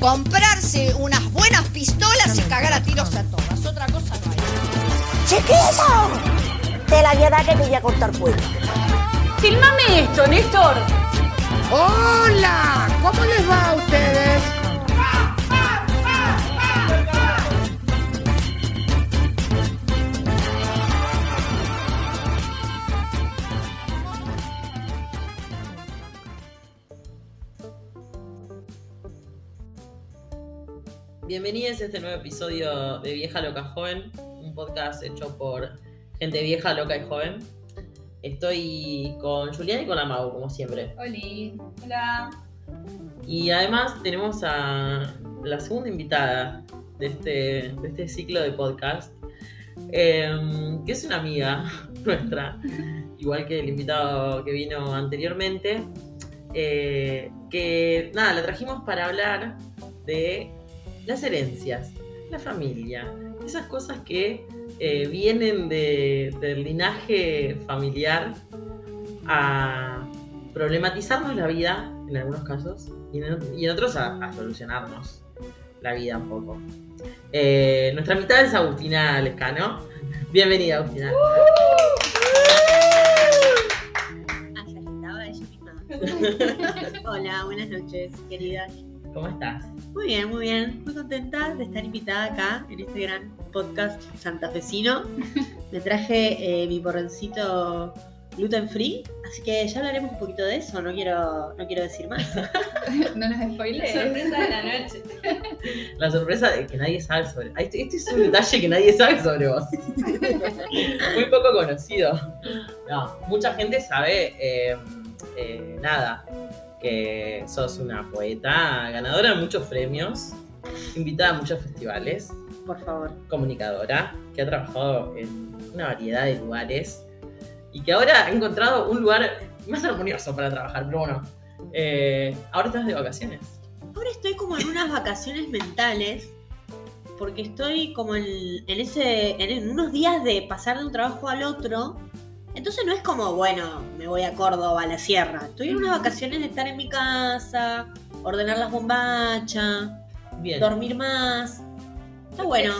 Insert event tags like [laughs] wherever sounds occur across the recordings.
comprarse unas buenas pistolas y cagar a tiros a todas. Otra cosa no hay. ¡Chiquito! Te la voy a dar que te voy a cortar cuello. Filmame esto, Néstor. ¡Hola! ¿Cómo les va a ustedes? Bienvenidos a este nuevo episodio de Vieja Loca Joven, un podcast hecho por gente vieja, loca y joven. Estoy con Julián y con Amau, como siempre. Oli, hola. Y además tenemos a la segunda invitada de este, de este ciclo de podcast, em, que es una amiga [laughs] nuestra, igual que el invitado que vino anteriormente, eh, que nada, la trajimos para hablar de las herencias, la familia, esas cosas que eh, vienen de- del linaje familiar a problematizarnos la vida, en algunos casos, y en, y en otros a, a solucionarnos la vida un poco. Eh, nuestra mitad es Agustina Lescano. [laughs] Bienvenida, Agustina. [laughs] Hola, buenas noches, queridas. ¿Cómo estás? Muy bien, muy bien. Muy contenta de estar invitada acá en este gran podcast santafesino. [laughs] Me traje eh, mi porroncito gluten free, así que ya hablaremos un poquito de eso. No quiero, no quiero decir más. [laughs] No nos spoilees. Sorpresa de la noche. [laughs] La sorpresa de que nadie sabe sobre. Este, este es un detalle que nadie sabe sobre vos. Muy poco conocido. No, mucha gente sabe eh, eh, nada. Que sos una poeta ganadora de muchos premios, invitada a muchos festivales, Por favor. comunicadora, que ha trabajado en una variedad de lugares y que ahora ha encontrado un lugar más armonioso para trabajar, pero bueno. eh, ahora estás de vacaciones. Ahora estoy como en unas vacaciones mentales. Porque estoy como en, en ese. En unos días de pasar de un trabajo al otro. Entonces no es como, bueno, me voy a Córdoba, a la sierra. Estoy en unas vacaciones de estar en mi casa, ordenar las bombachas, Bien. dormir más. Está bueno.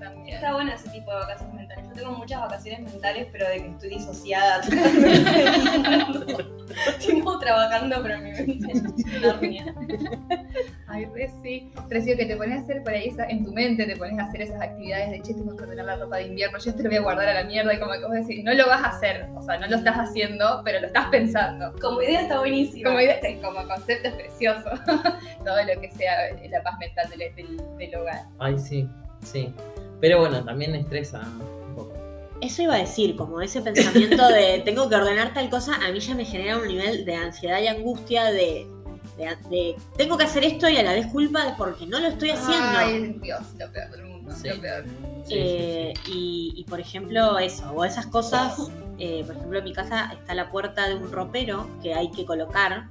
También. Está bueno ese tipo de vacaciones mentales. Yo tengo muchas vacaciones mentales, pero de que estoy disociada totalmente. [laughs] Sigo trabajando, pero mi mente. [laughs] Ay, re sí. Recibo que te pones a hacer por ahí esa- en tu mente, te pones a hacer esas actividades de che, tengo que ordenar la ropa de invierno, yo te lo voy a guardar a la mierda y como que vos decís, no lo vas a hacer, o sea, no lo estás haciendo, pero lo estás pensando. Como idea está buenísima. Como, idea- como concepto es precioso. [laughs] Todo lo que sea la paz mental del, del- del hogar. Ay, sí, sí. Pero bueno, también estresa un poco. Eso iba a decir, como ese pensamiento de [laughs] tengo que ordenar tal cosa, a mí ya me genera un nivel de ansiedad y angustia de, de- de tengo que hacer esto y a la vez culpa porque no lo estoy haciendo. Ay, Dios, lo peor del mundo, Sí. lo peor. Sí, Eh, sí, Y, y, por ejemplo eso, o esas cosas, eh, por ejemplo en mi casa está la puerta de un ropero que hay que colocar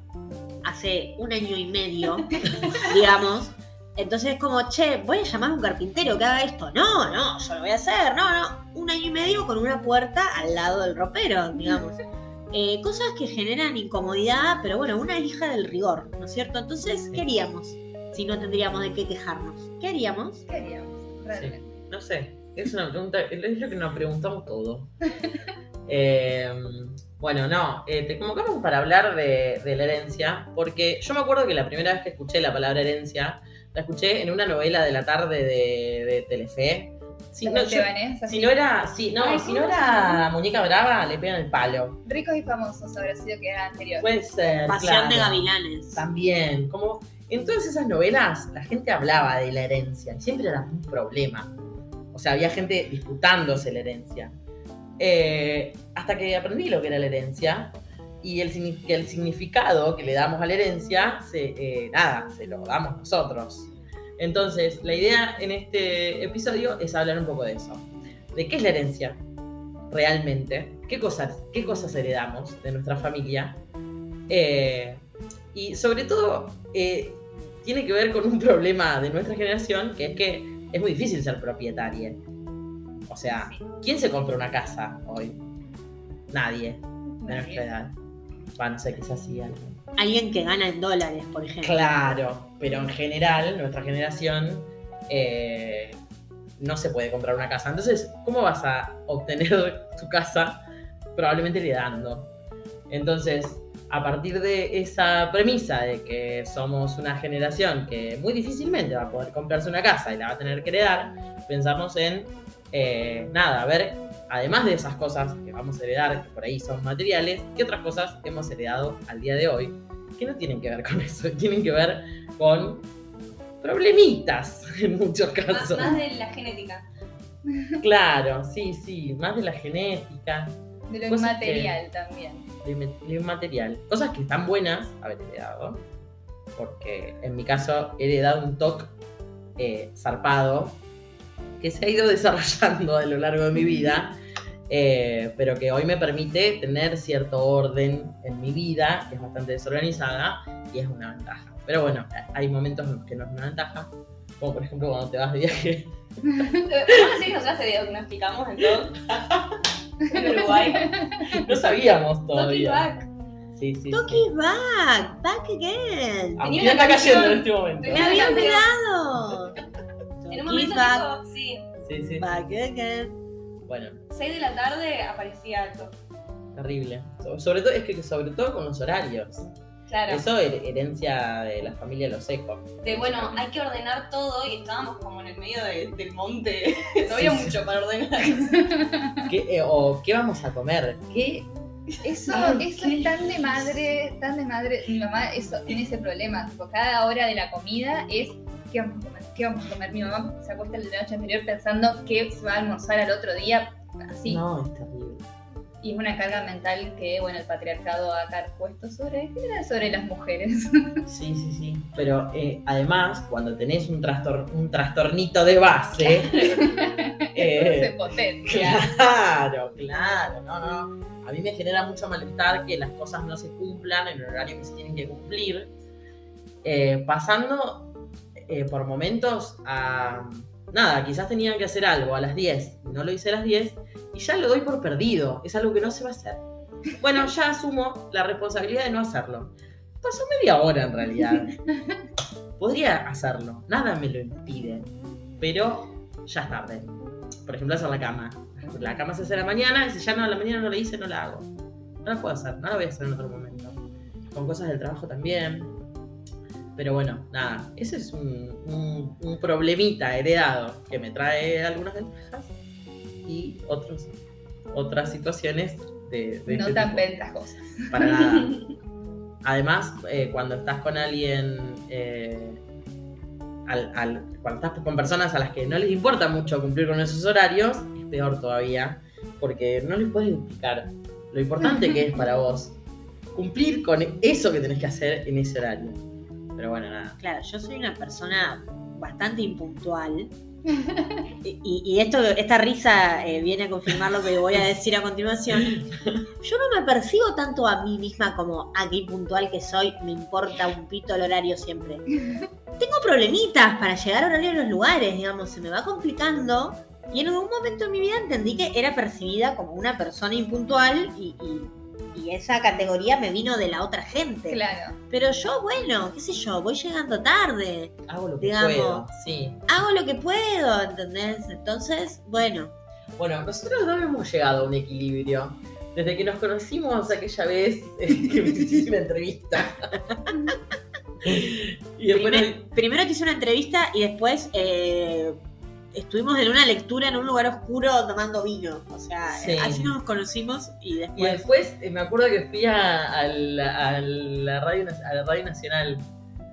hace un año y medio, [laughs] digamos. Entonces es como, che, voy a llamar a un carpintero que haga esto. No, no, yo lo voy a hacer. No, no. Un año y medio con una puerta al lado del ropero, digamos. [laughs] Eh, cosas que generan incomodidad, pero bueno, una hija del rigor, ¿no es cierto? Entonces, ¿qué haríamos si no tendríamos de qué quejarnos? ¿Qué haríamos? ¿Qué haríamos? Realmente. sí. No sé, es una pregunta, es lo que nos preguntamos todo. [laughs] Eh, bueno, no, eh, te convocamos para hablar de, de la herencia, porque yo me acuerdo que la primera vez que escuché la palabra herencia, la escuché en una novela de la tarde de, de Telefe. Si no, yo- si no era, si, no, Ay, si ¿cómo no se era? Muñeca Brava, le pegan el palo. Ricos y famosos habrá sido que era anterior. Puede ser. Pasión de gavilanes. También, como en todas esas novelas la gente hablaba de la herencia y siempre era un problema. O sea, había gente disputándose la herencia. Eh, hasta que aprendí lo que era la herencia y el, que el significado que le damos a la herencia, se, eh, nada, se lo damos nosotros. Entonces, la idea en este episodio es hablar un poco de eso. ¿De qué es la herencia realmente? ¿Qué cosas, qué cosas heredamos de nuestra familia? Eh, y sobre todo, eh, tiene que ver con un problema de nuestra generación, que es que es muy difícil ser propietaria. O sea, ¿quién se compra una casa hoy? Nadie de nuestra edad. Sé, quizás sí alguien. alguien que gana en dólares, por ejemplo. Claro, pero en general, nuestra generación eh, no se puede comprar una casa. Entonces, ¿cómo vas a obtener [laughs] tu casa? Probablemente heredando. Entonces, a partir de esa premisa de que somos una generación que muy difícilmente va a poder comprarse una casa y la va a tener que heredar, pensamos en, eh, nada, a ver, además de esas cosas que vamos a heredar, que por ahí son materiales, ¿qué otras cosas hemos heredado al día de hoy que no tienen que ver con [laughs] eso? Tienen que ver con problemitas [laughs] en muchos casos. más de la genética. Claro, sí, sí, más de la genética, De lo inmaterial también. de me- de material. Cosas que están buenas haber heredado, porque en mi caso he heredado un TOC eh, zarpado que se ha ido [laughs] desarrollando a lo largo de mi vida, eh, pero que hoy me permite tener cierto orden en mi vida, que es bastante desorganizada y es una ventaja. Pero bueno, hay momentos en los que no es una ventaja, como por ejemplo cuando te vas de viaje ¿Vos decís que nosotros te diagnosticamos en todo? [laughs] en Uruguay. No sabíamos todavía. back. Sí, sí. Toki sí. back, back again. A mí me está cayendo en este momento. Me había olvidado. En un Toki momento back, sí, Sí, sí. back again. Bueno, 6 de la tarde aparecía algo. terrible. So- Sobre todo, es que sobre todo con los horarios. Claro. Eso her- herencia de la familia Los Ecos. De bueno, hay que ordenar todo y estábamos como en el medio de- del monte. [laughs] No había Sí, sí. mucho para ordenar. [laughs] ¿Qué, eh, o qué vamos a comer? ¿Qué? Eso, eso qué es tan de madre, tan de madre. Mi mamá eso, tiene ese problema. Tipo, cada hora de la comida es ¿qué vamos a comer? ¿Qué vamos a comer? Mi mamá se acuesta la noche anterior pensando que se va a almorzar al otro día. Así. No, es terrible. Y es una carga mental que, bueno, el patriarcado ha puesto sobre, sobre las mujeres. [laughs] Sí, sí, sí. Pero eh, además, cuando tenés un, trastor- un trastornito de base. se [laughs] eh, [laughs] potencia. Claro, claro, no, no. A mí me genera mucho malestar que las cosas no se cumplan en el horario que se tienen que cumplir. Eh, pasando eh, por momentos a. Nada, quizás tenía que hacer algo a las 10 y no lo hice a las 10 y ya lo doy por perdido. Es algo que no se va a hacer. Bueno, ya asumo la responsabilidad de no hacerlo. Pasó media hora en realidad. [laughs] Podría hacerlo, nada me lo impide, pero ya es tarde. Por ejemplo, hacer la cama. La cama se hace a la mañana y si ya no a la mañana no la hice, no la hago. No la puedo hacer, no la voy a hacer en otro momento. Con cosas del trabajo también. Pero bueno, nada, ese es un, un- un problemita heredado que me trae algunas ventajas y otros, otras situaciones de, de No este tan tipo. ventajosas. Para nada. [laughs] Además, eh, cuando estás con alguien, eh, al- al- cuando estás con personas a las que no les importa mucho cumplir con esos horarios, es peor todavía, porque no les puedes explicar lo importante que es para vos cumplir con eso que tenés que hacer en ese horario. Pero bueno, nada. Claro, yo soy una persona bastante impuntual. [laughs] Y, y esto, esta risa eh, viene a confirmar lo que voy a decir a continuación. Yo no me percibo tanto a mí misma como a qué impuntual que soy, me importa un pito el horario siempre. Tengo problemitas para llegar a horario en los lugares, digamos, se me va complicando. Y en algún momento de mi vida entendí que era percibida como una persona impuntual y, y- y esa categoría me vino de la otra gente. Claro. Pero yo, bueno, qué sé yo, voy llegando tarde, Hago lo que puedo. Sí. hago lo que puedo, ¿entendés? Entonces, bueno, Bueno, nosotros no hemos llegado a un equilibrio. Desde que nos conocimos aquella vez [laughs] que me hiciste una entrevista. [laughs] y después primer- primero te hice una entrevista y después eh, estuvimos en una lectura en un lugar oscuro tomando vino. O sea, Sí. así nos conocimos y Y después... después eh, me acuerdo que fui a, a la, a la radio, a la radio nacional.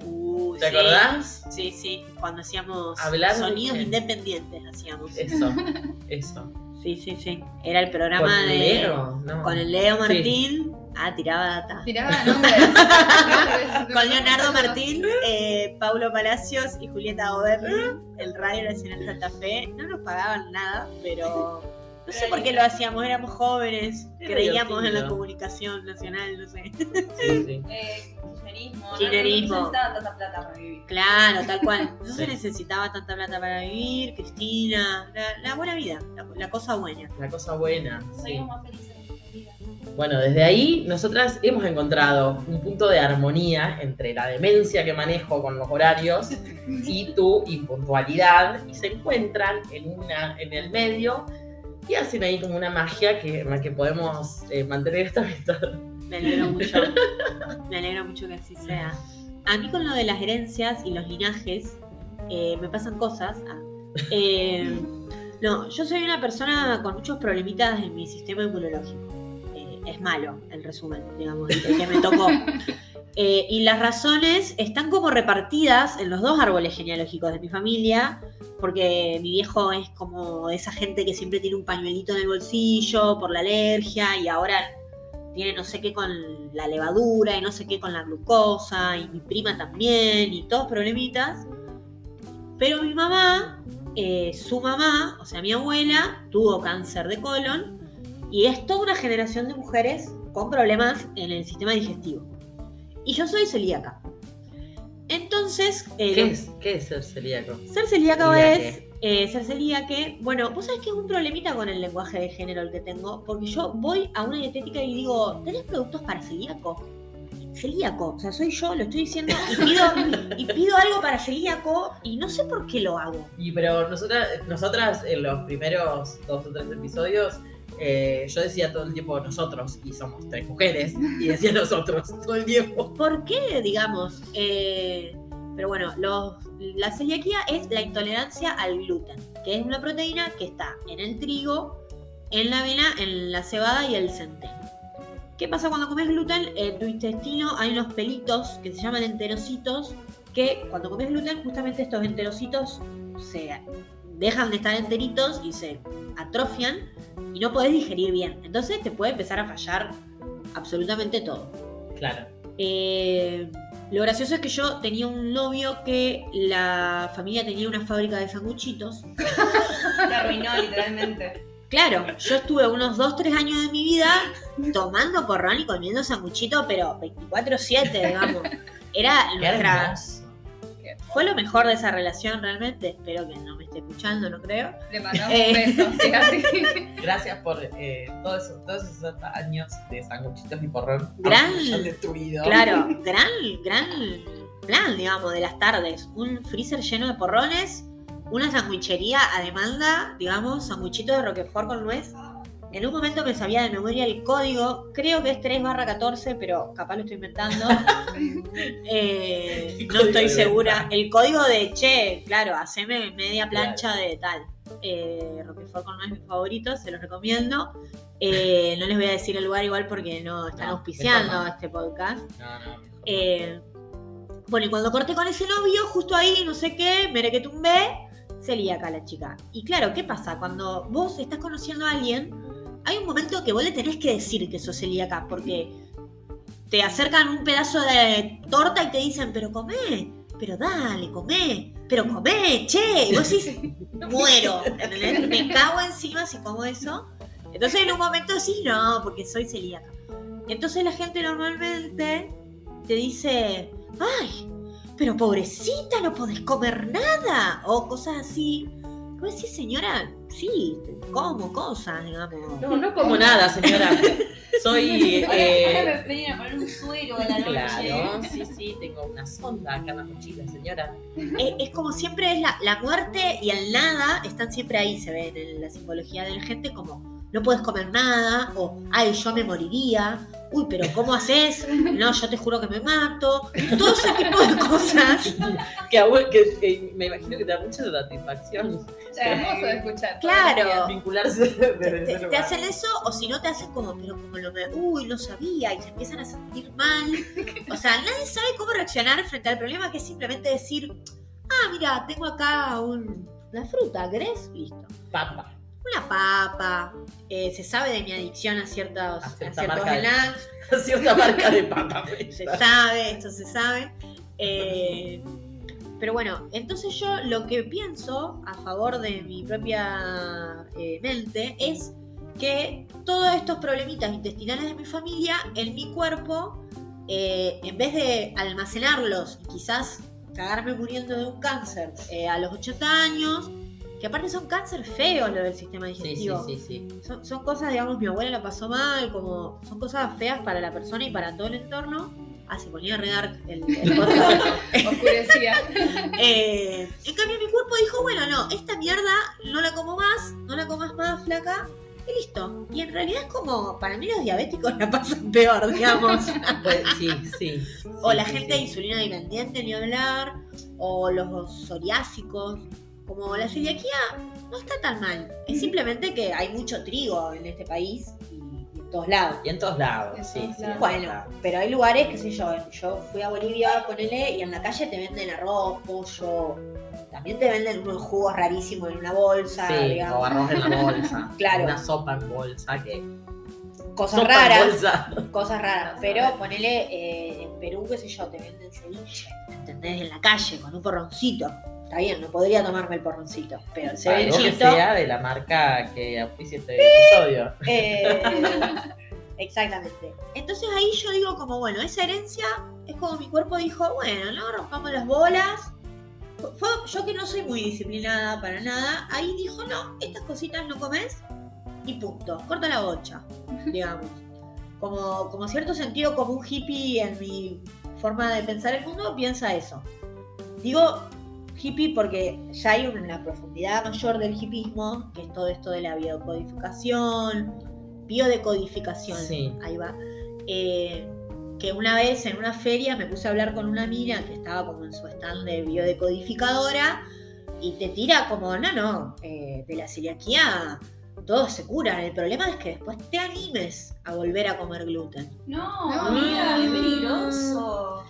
Uy, ¿Te sí. acordás? Sí, sí, cuando hacíamos Hablar sonidos independientes hacíamos. Eso, [laughs] eso. Sí, sí, sí. Era el ¿Con programa de... Leo? No. Con el Leo Sí. Martín. Ah, tiraba data. Tiraba [laughs] nombres. Con Leonardo Martín, eh, Paulo Palacios y Julieta Goberni, el Radio Nacional Santa Fe. No nos pagaban nada, pero no sé por qué lo hacíamos, éramos jóvenes, creíamos en la comunicación nacional, no sé. Sí, sí. Eh, kirchnerismo. ¿no? Kirchnerismo. No necesitaba tanta plata para vivir. Claro, tal cual. [laughs] No se necesitaba tanta plata para vivir, Cristina, la, la buena vida, la, la cosa buena. La cosa buena. Sí. Seríamos más felices en nuestra vida. Bueno, desde ahí nosotras hemos encontrado un punto de armonía entre la demencia que manejo con los horarios [laughs] y tu impuntualidad y se encuentran en, una, en el medio y hacen ahí como una magia que, en la que podemos eh, mantener esta amistad. Me alegro [laughs] mucho. Me alegro mucho que así sea. A mí con lo de las herencias y los linajes eh, me pasan cosas. Ah, eh, no, yo soy una persona con muchos problemitas en mi sistema inmunológico. Eh, es malo, el resumen, digamos, el que me tocó. [laughs] Eh, y las razones están como repartidas en los dos árboles genealógicos de mi familia, porque mi viejo es como esa gente que siempre tiene un pañuelito en el bolsillo por la alergia y ahora tiene no sé qué con la levadura y no sé qué con la glucosa y mi prima también y todos problemitas. Pero mi mamá, eh, su mamá, o sea mi abuela, tuvo cáncer de colon y es toda una generación de mujeres con problemas en el sistema digestivo. Y yo soy celíaca. Entonces, eh, ¿Qué es, ¿Qué es ser celíaco? ser celíaco es eh, ser celíaque. Bueno, vos sabés que es un problemita con el lenguaje de género el que tengo, porque yo voy a una dietética y digo, ¿tenés productos para celíaco? Celíaco, o sea, soy yo, lo estoy diciendo y pido, y pido algo para celíaco y no sé por qué lo hago. Y pero nosotras, nosotras en los primeros dos o tres episodios, eh, yo decía todo el tiempo nosotros, y somos tres mujeres, y decía nosotros todo el tiempo. ¿Por qué, digamos? Eh, pero bueno, los- la celiaquía es la intolerancia al gluten, que es una proteína que está en el trigo, en la avena, en la cebada y el centeno. ¿Qué pasa cuando comes gluten? En tu intestino hay unos pelitos que se llaman enterocitos, que cuando comes gluten justamente estos enterocitos se dejan de estar enteritos y se atrofian y no podés digerir bien. Entonces te puede empezar a fallar absolutamente todo. Claro. Eh, lo gracioso es que yo tenía un novio que la familia tenía una fábrica de sanguchitos. Te arruinó literalmente. Claro, yo estuve unos 2-3 años de mi vida tomando porrón y comiendo sanguchito, pero 24-7, digamos. Era nuestra. Fue lo mejor de esa relación realmente. Espero que no me esté escuchando, no creo. Le mandamos Eh. un beso, [laughs] sí, así. Gracias por eh, todos, esos, todos esos años de sanguchitos y porrón. Gran- destruido. Claro, [laughs] gran, gran plan, digamos, de las tardes. Un freezer lleno de porrones, una sandwichería a demanda, digamos, sanguchito de Roquefort con nuez. En un momento me sabía de memoria el código, creo que es 3 barra 14, pero capaz lo estoy inventando. [laughs] Eh, no estoy de segura. venta. El código de che, claro, haceme media plancha de tal. Eh, Roquefort con nuez, mi favorito, se los recomiendo. Eh, no les voy a decir el lugar igual porque no están No, auspiciando no. este podcast. No. Eh, bueno, y cuando corté con ese novio, justo ahí, no sé qué, mere que tumbé, celíaca la chica. Y claro, ¿qué pasa? Cuando vos estás conociendo a alguien, hay un momento que vos le tenés que decir que sos celíaca, porque te acercan un pedazo de torta y te dicen, pero comé, pero dale, comé, pero comé, che. Y vos decís, [laughs] muero, ¿entendés? Me cago encima si como eso. Entonces en un momento sí, no, porque soy celíaca. Entonces la gente normalmente te dice, ay, pero pobrecita, no podés comer nada, o cosas así. Vos decís, señora, sí, como cosas, digamos. No, no como nada, señora. [laughs] Soy. Ahora, eh, ahora me vienen a poner un suero a la noche. Claro, sí, sí, tengo una sonda acá en la mochila, señora. Es, es como siempre es la, la muerte y el nada están siempre ahí, se ven en la simbología de la gente como no puedes comer nada, o ay, yo me moriría, uy, pero ¿cómo haces? No, yo te juro que me mato, todo ese tipo de cosas. [laughs] Que, abue- que- que me imagino que te da mucha satisfacción Hermoso de escuchar. Claro. vincularse Te, desde te- ese te lugar. hacen eso o si no te hacen como, pero como lo me, uy, no sabía y se empiezan a sentir mal. [laughs] O sea, nadie sabe cómo reaccionar frente al problema que es simplemente decir, ah, mira, tengo acá un- una fruta, ¿querés? Listo. Papa. Una papa, eh, se sabe de mi adicción a ciertos, A a cierta ciertos marca de- snacks, [laughs] Cierta marca de papa. [laughs] se sabe, esto se sabe. Eh, pero bueno, entonces yo lo que pienso a favor de mi propia eh, mente es que todos estos problemitas intestinales de mi familia en mi cuerpo, eh, en vez de almacenarlos y quizás cagarme muriendo de un cáncer eh, a los 80 años, que aparte son cáncer feos lo del sistema Sí, sí, digestivo. sí, sí. Son, son cosas, digamos, mi abuela la pasó mal, como son cosas feas para la persona y para todo el entorno. Ah, se ponía a redar el, el. [laughs] Oscurecía. [laughs] Eh, en cambio, mi cuerpo dijo, bueno, no, esta mierda no la como más, no la comas más, flaca, y listo. Y en realidad es como, para mí los diabéticos la pasan peor, digamos. [laughs] Pues, sí, sí. o sí, la sí, gente sí. insulina dependiente, ni hablar, o los psoriásicos. Como la celiaquía no está tan mal. Es simplemente que hay mucho trigo en este país y, y en todos lados. Y en todos lados, En sí, todos sí. lados. en Bueno, lados. pero hay lugares, qué sé yo, yo fui a Bolivia, ponele, y en la calle te venden arroz, pollo, también te venden unos jugos rarísimos en una bolsa, Sí, o digamos, arroz en la [laughs] bolsa. Claro. Una sopa en bolsa que. cosas sopa en raras, bolsa. cosas raras, Cosas pero raras. ponele, eh, en Perú, qué sé yo, te venden ceviche, ¿entendés? En la calle, con un porroncito. Está bien, no podría tomarme el porroncito, pero el cevechito... sea de la marca que auspicia este episodio. Eh, [laughs] exactamente. Entonces ahí yo digo como, bueno, esa herencia es como mi cuerpo dijo, bueno, no rompamos las bolas. Fue- fue- yo que no soy muy disciplinada para nada, ahí dijo, no, estas cositas no comes y punto, corta la bocha, digamos. Como, como cierto sentido como un hippie en mi forma de pensar el mundo, piensa eso. Digo hippie porque ya hay una profundidad mayor del hippismo, que es todo esto de la biodecodificación, biodecodificación, Sí. ahí va. Eh, que una vez en una feria me puse a hablar con una mina que estaba como en su stand de biodecodificadora y te tira como, no, no, eh, de la celiaquía todos se curan. El problema es que después te animes a volver a comer gluten. No, No. amiga, es peligroso.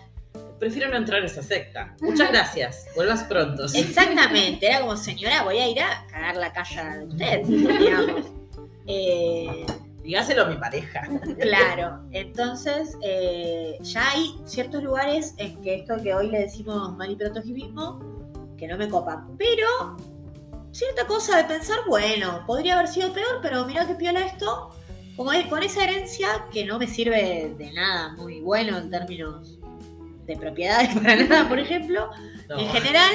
Prefiero no entrar a esa secta. [laughs] Muchas gracias. Vuelvas pronto. [laughs] Exactamente, era como, señora, voy a ir a cagar la casa de usted, digamos. [laughs] Eh, Dígaselo a mi pareja. Claro, entonces eh, ya hay ciertos lugares en que esto que hoy le decimos maniprotogivismo, que no me copan. Pero cierta cosa de pensar, bueno, podría haber sido peor, pero mira qué piola esto. Como es, con esa herencia que no me sirve de nada muy bueno en términos de propiedades [laughs] para nada, por ejemplo. No. En general,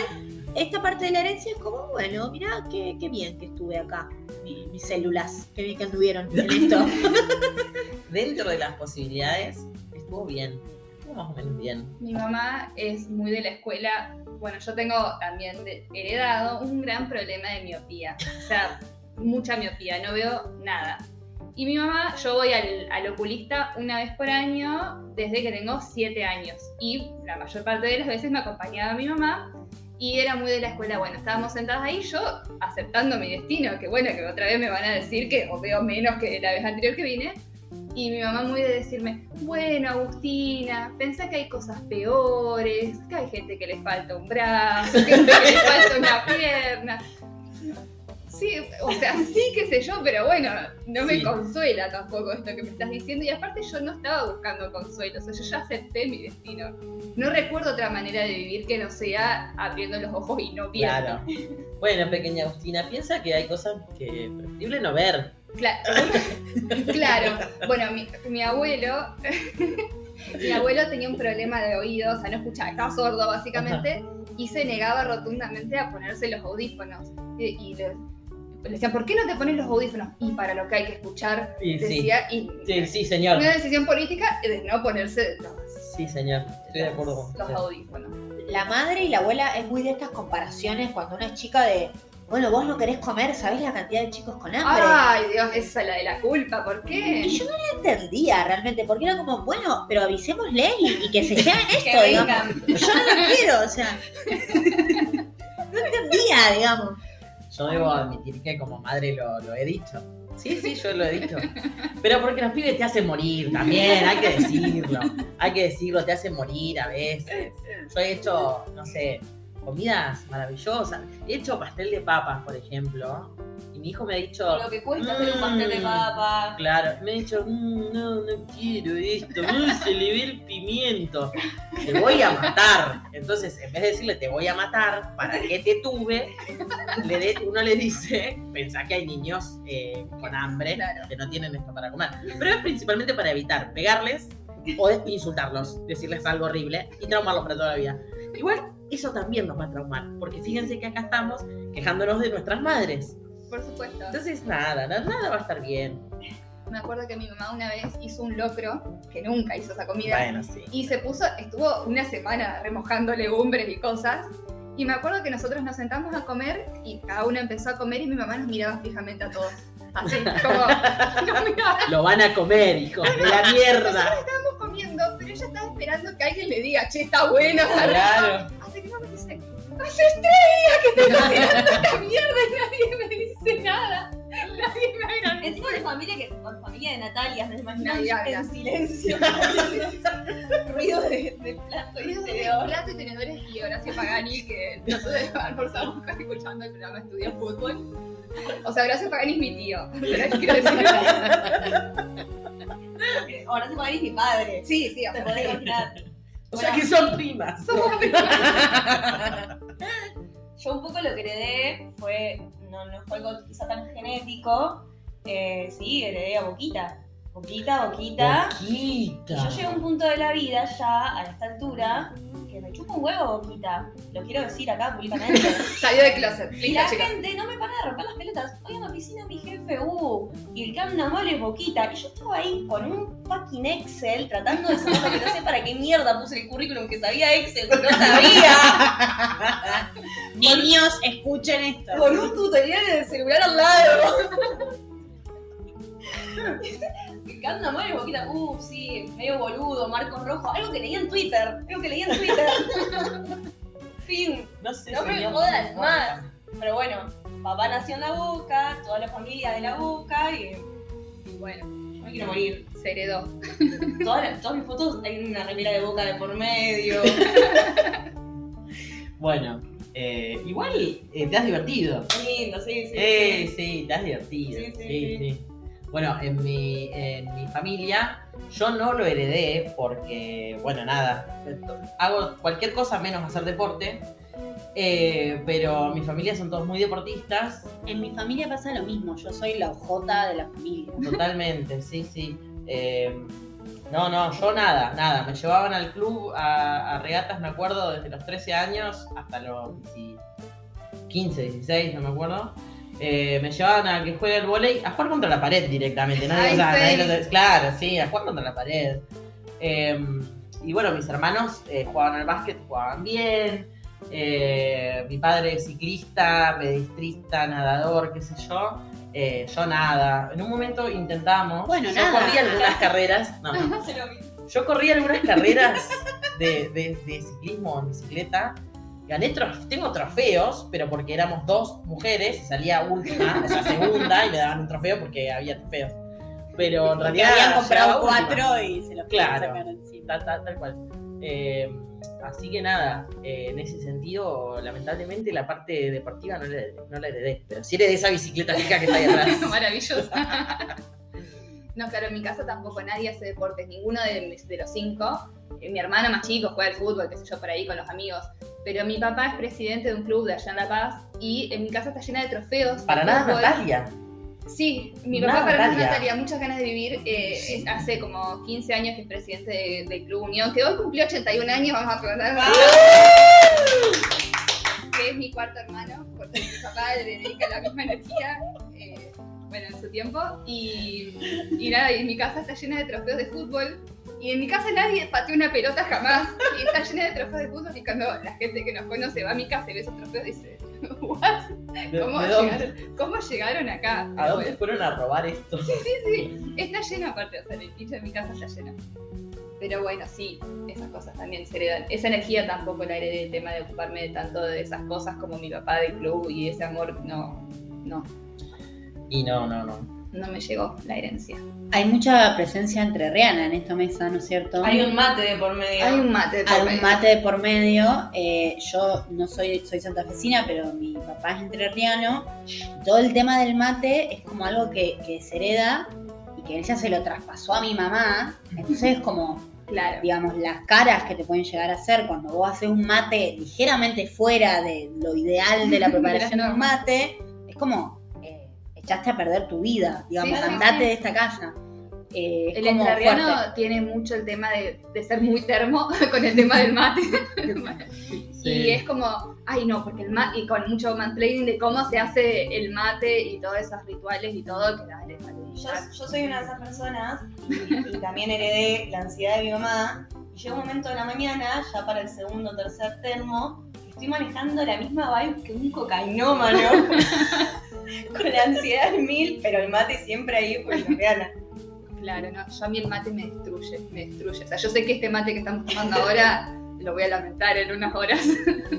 esta parte de la herencia es como, bueno, mira qué, qué bien que estuve acá. mi- mis células, qué bien que anduvieron en [laughs] esto. Dentro de las posibilidades, estuvo bien. Estuvo más o menos bien. Mi mamá es muy de la escuela. Bueno, yo tengo también de- heredado un gran problema de miopía. O sea, mucha miopía, no veo nada. Y mi mamá, yo voy al, oculista una vez por año desde que tengo 7 años. Y la mayor parte de las veces me acompañaba mi mamá. Y era muy de la escuela, bueno, estábamos sentadas ahí, yo aceptando mi destino, que bueno, que otra vez me van a decir que o veo menos que la vez anterior que vine. Y mi mamá muy de decirme, bueno, Agustina, pensá que hay cosas peores, que hay gente que le falta un brazo, gente que le falta una pierna. Sí, o sea, [laughs] sí, qué sé yo, pero bueno, no me Sí. consuela tampoco esto que me estás diciendo. Y aparte yo no estaba buscando consuelo, o sea, yo ya acepté mi destino. No recuerdo otra manera de vivir que no sea abriendo los ojos y no viendo. Claro. Bueno, pequeña Agustina, piensa que hay cosas que es preferible no ver. Cla- [laughs] claro. Bueno, mi, mi abuelo, [laughs] mi abuelo tenía un problema de oído, o sea, no escuchaba, estaba sordo básicamente, y se negaba rotundamente a ponerse los audífonos. Y, y le, le decían, ¿por qué no te pones los audífonos? Y para lo que hay que escuchar, Sí, sí. decía, y Sí, sí, señor. una decisión política de no ponerse los, Sí, señor. Estoy de acuerdo con los audífonos. La madre y la abuela es muy de estas comparaciones cuando una es chica de, bueno, vos no querés comer, ¿sabés la cantidad de chicos con hambre? Ay, Dios, esa es la de la culpa, ¿por qué? Y yo no la entendía realmente, porque era como, bueno, pero avisémosle y, y que se [laughs] lleven esto, Que digamos. Yo no lo quiero, o sea. [laughs] No entendía, digamos. Yo debo admitir que como madre lo, lo he dicho. Sí, sí, yo lo he dicho. [laughs] Pero porque los pibes te hacen morir también, hay que decirlo. Hay que decirlo, te hacen morir a veces. Yo he hecho, no sé, comidas maravillosas. He hecho pastel de papas, por ejemplo. Y mi hijo me ha dicho, Lo que cuesta hacer un pastel de Mm. papa. Claro, me ha dicho, "Mm, no, no quiero esto, no se le ve el pimiento, te voy a matar. Entonces, en vez de decirle te voy a matar, ¿para qué te tuve? Le de- uno le dice, pensá que hay niños eh, con hambre Claro. que no tienen esto para comer. Pero es principalmente para evitar pegarles o insultarlos, decirles algo horrible y traumarlos para toda la vida. Igual, eso también nos va a traumar, porque fíjense que acá estamos quejándonos de nuestras madres. Por supuesto. Entonces, nada, na- nada va a estar bien. Me acuerdo que mi mamá una vez hizo un locro, que nunca hizo esa comida, Bueno, sí. y se puso, estuvo una semana remojando legumbres y cosas. Y me acuerdo que nosotros nos sentamos a comer y cada uno empezó a comer y mi mamá nos miraba fijamente a todos. Así como, [laughs] miraba, Lo van a comer, hijos de la mierda. estábamos comiendo, pero ella estaba esperando que alguien le diga, che, está bueno, está rico". Claro. Hace tres días que estoy cocinando esta mierda y nadie me dice nada. Nadie me agradece. Encima de familia que con familia de Natalia, me imagino Nadie habla. en silencio. [laughs] Ruido de, de plato y Ruido de tenedor. plato y tenedores y Horacio Pagani, que nosotros almorzamos escuchando el programa Estudio Fútbol. O sea, Horacio Pagani es mi tío. Pero quiero decir. Ahora [laughs] se paga mi padre. Sí, sí, Te podés imaginar. O sea que [laughs] [laughs] son primas. Yo un poco lo que heredé fue, no, no fue algo quizá tan genético, eh, sí, heredé a Boquita. Boquita, Boquita. Y Boquita. yo llegué a un punto de la vida ya, a esta altura, que me chupa un huevo Boquita. Lo quiero decir acá públicamente. [laughs] salió de closet. Y la gente no me para de romper las pelotas. Hoy en la oficina mi jefe, uh, y el Camp Namol es Boquita. Y yo estaba ahí con un fucking Excel tratando de saber que no sé para qué mierda puse el currículum que sabía Excel, que no sabía. [laughs] Niños, escuchen esto. con un tutorial en el celular al lado. [laughs] Namol es [laughs] Boquita, uh, sí, medio boludo, Marcos Rojo, algo que leí en Twitter, algo que leí en Twitter. [laughs] fin. No sé No me jodan más. Pero bueno, papá nació en la boca, toda la familia de la boca y Y bueno, yo me quiero morir. se heredó. [laughs] Todas, las- todas mis fotos hay una remera de boca de por medio. Bueno, eh, igual eh, te has divertido. Lindo, sí, sí. Eh, sí. sí, te has divertido. Sí, sí, sí, sí. sí. Bueno, en mi, en mi familia yo no lo heredé porque, bueno, nada, hago cualquier cosa menos hacer deporte, eh, pero mi familia son todos muy deportistas, En mi familia pasa lo mismo. Yo soy la ojota de la familia. totalmente, sí, sí. Eh, no, no, yo nada, nada. Me llevaban al club a, a regatas, me acuerdo, desde los 13 años hasta los 15, 16, no me acuerdo. Eh, me llevaban a que juegue al volei, a jugar contra la pared directamente. ¿no? Ay, O sea, sí. nadie lo- claro, sí, a jugar contra la pared. Eh, y bueno, mis hermanos eh, jugaban al básquet, jugaban bien. Eh, mi padre es ciclista, pedestrista, nadador, qué sé yo. Yo nada. En un momento intentamos. Bueno, yo nada. corrí algunas carreras. No, no. [laughs] Yo corrí algunas carreras de, de- de ciclismo en bicicleta. Gané trof- tengo trofeos, pero porque éramos dos mujeres salía última, o sea, segunda, y me daban un trofeo porque había trofeos. Pero en realidad. habían comprado cuatro y se los Claro. sacar encima. Tal, tal, tal cual. Eh, así que nada, eh, en ese sentido, lamentablemente la parte deportiva no la, no la heredé. Pero sí heredé esa bicicleta fija que está ahí [laughs] atrás. Maravillosa. No, claro, en mi casa tampoco nadie hace deportes, ninguno de, mis- de los cinco. Eh, Mi hermana más chico juega al fútbol, qué sé yo, por ahí con los amigos. Pero mi papá es presidente de un club de allá en La Paz y en mi casa está llena de trofeos. Para nada, fútbol. Natalia. Sí, mi Nada, papá para Natalia. Natalia, muchas ganas de vivir. eh, es- hace como 15 años que es presidente de- del Club Unión, que hoy cumplió 81 años, vamos a preguntar. Que es mi cuarto hermano, porque mi papá le dedica la misma energía, bueno, en su tiempo. Y, y nada, y mi casa está llena de trofeos de fútbol. Y en mi casa nadie pateó una pelota jamás. Y está llena de trofeos de fútbol. Y cuando la gente que nos conoce va a mi casa y ve esos trofeos, dice: [laughs] ¿What? ¿De, ¿Cómo, de dónde? llegaron, ¿Cómo llegaron acá? ¿A dónde fueron a robar esto? Sí, está lleno aparte, o sea, el piso de mi casa está lleno. Pero bueno, sí, esas cosas también se heredan. Esa energía tampoco la heredé, el tema de ocuparme tanto de esas cosas como mi papá del club y ese amor, no, no, Y no, no, no. no me llegó la herencia. Hay mucha presencia entrerriana en esta mesa, ¿no es cierto? Hay un mate de por medio. Hay un mate de por Hay un mate de por medio. eh, yo no soy, soy santafesina, pero mi papá es entrerriano. Todo el tema del mate es como algo que, que se hereda y que ella se lo traspasó a mi mamá. Entonces es como, Claro. digamos, las caras que te pueden llegar a hacer cuando vos haces un mate ligeramente fuera de lo ideal de la [laughs] preparación de un mate, es como, echaste a perder tu vida, digamos, Sí, andate sí. de esta casa. Eh, El entrerriano tiene mucho el tema de, de ser muy termo [laughs] con el tema del mate. [laughs] Sí. Y es como, ay no, porque el mate, y con mucho mansplaining de cómo se hace el mate y todos esos rituales y todo, que dale, dale. Yo, yo soy una de esas personas y, y también heredé la ansiedad de mi mamá. Y llega un momento de la mañana, ya para el segundo o tercer termo, estoy manejando la misma vibe que un cocainómano. [laughs] Con la ansiedad mil, pero el mate siempre ahí pues gana. Claro, no, yo a mí el mate me destruye, me destruye. O sea, yo sé que este mate que estamos tomando ahora lo voy a lamentar en unas horas.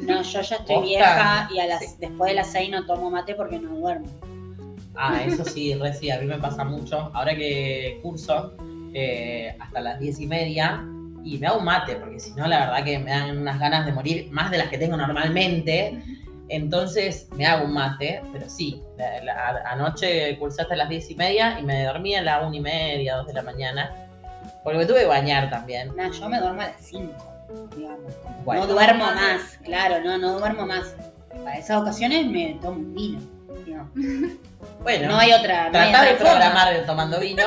No, yo ya estoy Posta. vieja y a las, después de las 6 no tomo mate porque no duermo. Ah, eso sí, re sí, a mí me pasa mucho. Ahora que curso eh, hasta las diez y media y me hago un mate, porque si no, la verdad que me dan unas ganas de morir más de las que tengo normalmente. Entonces me hago un mate, pero sí, la- la- anoche cursé hasta las diez y media y me dormí a la una y media, dos de la mañana. Porque me tuve que bañar también. No, yo me duermo a las 5, digamos. Bueno. No duermo más, claro, no, no duermo más. Para esas ocasiones me tomo un vino. digamos. Bueno, No hay otra. No hay tratar de otra forma. programar tomando vino.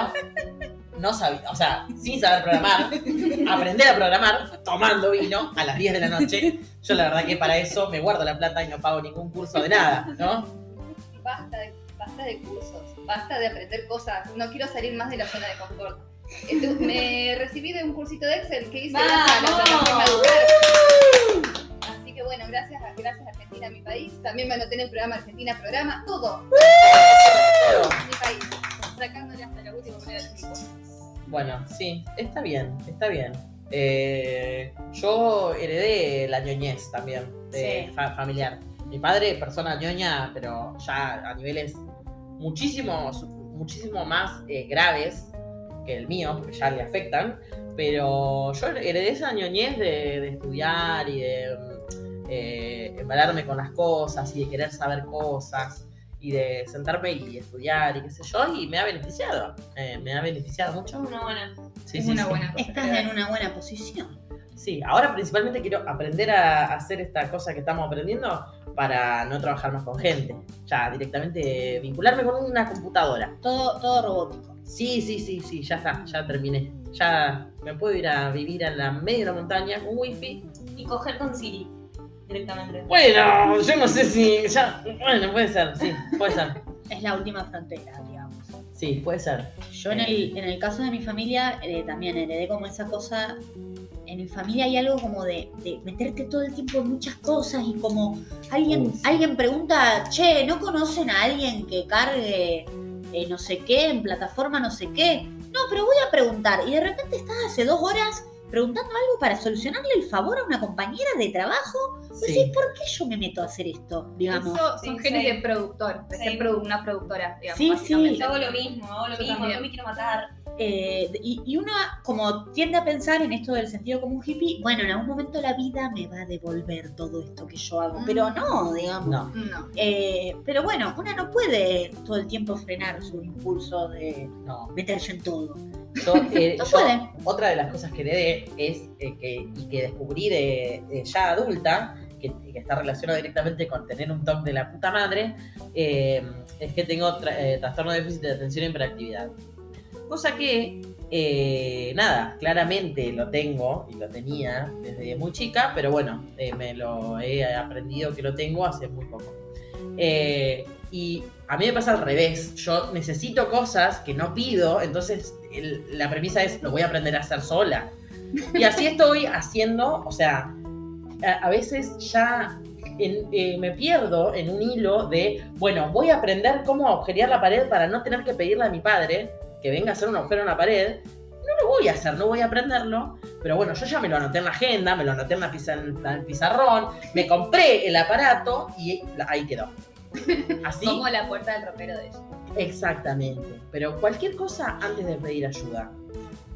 No sabía, o sea, sin saber programar, [laughs] aprender a programar tomando vino a las 10 de la noche. Yo la verdad que para eso me guardo la plata y no pago ningún curso de nada, ¿no? Basta de, basta de cursos, basta de aprender cosas. No quiero salir más de la zona de confort. Me [laughs] recibí de un cursito de Excel que hice a ¡Vamos! Así que bueno, gracias a, gracias a Argentina, mi país. También me anoté en el programa Argentina Programa. Todo. Mi país. Sacándole hasta la última moneda del equipo. Bueno, sí, está bien, está bien. Eh, yo heredé la ñoñez también, de Sí. fa- familiar. Mi padre, persona ñoña, pero ya a niveles muchísimo, muchísimo más eh, graves que el mío, porque ya le afectan. Pero yo heredé esa ñoñez de, de estudiar y de mm, eh, embalarme con las cosas y de querer saber cosas y de sentarme y estudiar y qué sé yo, y me ha beneficiado. eh, me ha beneficiado mucho. Una buena. Sí, es sí, una sí. buena cosa. Estás en una buena posición. Sí, ahora principalmente quiero aprender a hacer esta cosa que estamos aprendiendo para no trabajar más con gente. Ya directamente vincularme con una computadora. Todo, todo robótico. Sí, sí, sí, sí, ya está, ya terminé. Ya me puedo ir a vivir a la media de la montaña con wifi. Y coger con Siri directamente. Bueno, yo no sé si ya. Bueno, puede ser, sí, puede ser. Es la última frontera, digamos. Sí, puede ser. Yo en el, en el caso de mi familia eh, también heredé como esa cosa. En mi familia hay algo como de, de meterte todo el tiempo en muchas cosas y como alguien, alguien pregunta, che, ¿no conocen a alguien que cargue eh, no sé qué en plataforma no sé qué? No, pero voy a preguntar. Y de repente estás hace dos horas preguntando algo para solucionarle el favor a una compañera de trabajo. Y Sí. decís, ¿por qué yo me meto a hacer esto? Digamos. Eso son Sí, genes sí. de productor, de Sí. ser produ- una productora, digamos. Sí, sí. Yo hago lo mismo, hago lo Yo mismo, también. no me quiero matar. Eh, y, y uno como tiende a pensar en esto del sentido como un hippie, bueno, en algún momento la vida me va a devolver todo esto que yo hago, pero no, digamos. No. No. Eh, pero bueno, una no puede todo el tiempo frenar su impulso de No. meterse en todo. Yo, [laughs] eh, No yo- puede. otra de las cosas que heredé es eh, que, y que descubrí de, de ya adulta, que, que está relacionado directamente con tener un toque de la puta madre, eh, es que tengo tra- trastorno de déficit de atención e hiperactividad. Cosa que, nada, claramente lo tengo y lo tenía desde muy chica, pero bueno, me lo he aprendido que lo tengo hace muy poco. Eh, y a mí me pasa al revés. Yo necesito cosas que no pido, entonces el- la premisa es lo voy a aprender a hacer sola. Y así [laughs] estoy haciendo, o sea, a, a veces ya en- eh, me pierdo en un hilo de, bueno, voy a aprender cómo agujerear la pared para no tener que pedirle a mi padre que venga a hacer un agujero en la pared. No lo voy a hacer, no voy a aprenderlo. Pero bueno, yo ya me lo anoté en la agenda, me lo anoté en, la pizza- en el pizarrón, me compré el aparato y ahí quedó. [laughs] Así. Como la puerta del ropero de ella. Exactamente. Pero cualquier cosa antes de pedir ayuda.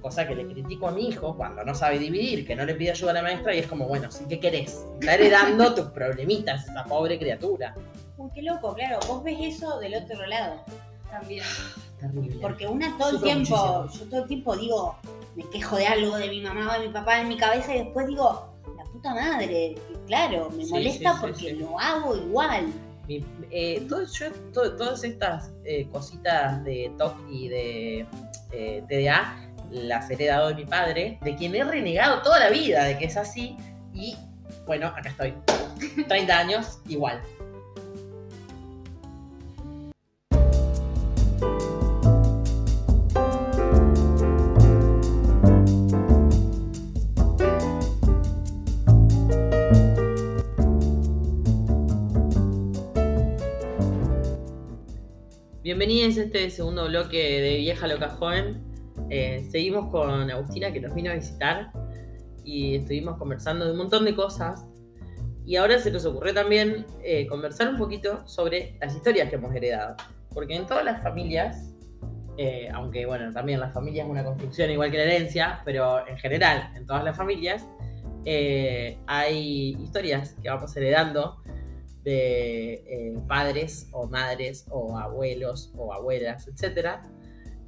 Cosa que le critico a mi hijo cuando no sabe dividir, que no le pide ayuda a la maestra y es como, bueno, ¿sí qué querés? Está heredando [laughs] tus problemitas, esa pobre criatura. Uy, qué loco, claro, vos ves eso del otro lado. También. Terrible. Porque una todo el tiempo, muchísimo. yo todo el tiempo digo, me quejo de algo de mi mamá o de mi papá en mi cabeza y después digo, la puta madre, y claro, me Sí, molesta sí, sí, porque sí. lo hago igual. Mi- eh, todo- yo- to- todas estas eh, cositas de TOC y de eh, TDA las he heredado de mi padre, de quien he renegado toda la vida de que es así y Bueno, acá estoy. 30 años, igual. Bienvenidos a este segundo bloque de Vieja Loca Joven. Eh, seguimos con Agustina que nos vino a visitar y estuvimos conversando de un montón de cosas. Y ahora se nos ocurrió también eh, conversar un poquito sobre las historias que hemos heredado. Porque en todas las familias, eh, aunque bueno, también la familia es una construcción igual que la herencia, pero en general, en todas las familias, eh, hay historias que vamos heredando de eh, padres o madres o abuelos o abuelas, etcétera.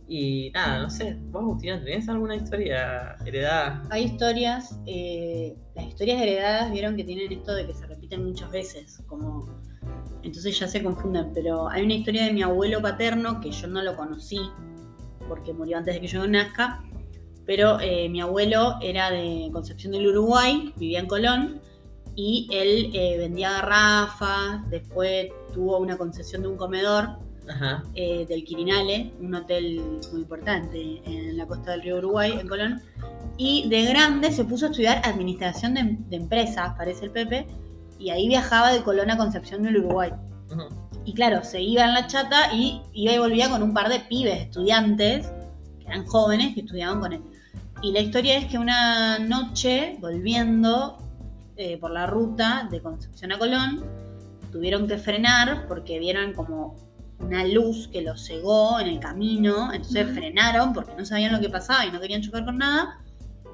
Y nada, no sé, vos Agustina, ¿tenés alguna historia heredada? Hay historias, eh, las historias heredadas vieron que tienen esto de que se repiten muchas veces, como entonces ya se confunden, pero hay una historia de mi abuelo paterno que yo no lo conocí porque murió antes de que yo nazca, pero eh, mi abuelo era de Concepción del Uruguay, vivía en Colón y él eh, vendía garrafas, después tuvo una concesión de un comedor Ajá. eh, del Quirinale, un hotel muy importante en la costa del río Uruguay, en Colón. Y de grande se puso a estudiar administración de, de empresas, parece el Pepe, y ahí viajaba de Colón a Concepción del Uruguay. Ujú. Y claro, se iba en la chata y iba y volvía con un par de pibes, estudiantes, que eran jóvenes, que estudiaban con él. Y la historia es que una noche, volviendo eh, por la ruta de Concepción a Colón, tuvieron que frenar porque vieron como una luz que los cegó en el camino, entonces frenaron porque no sabían lo que pasaba y no querían chocar con nada,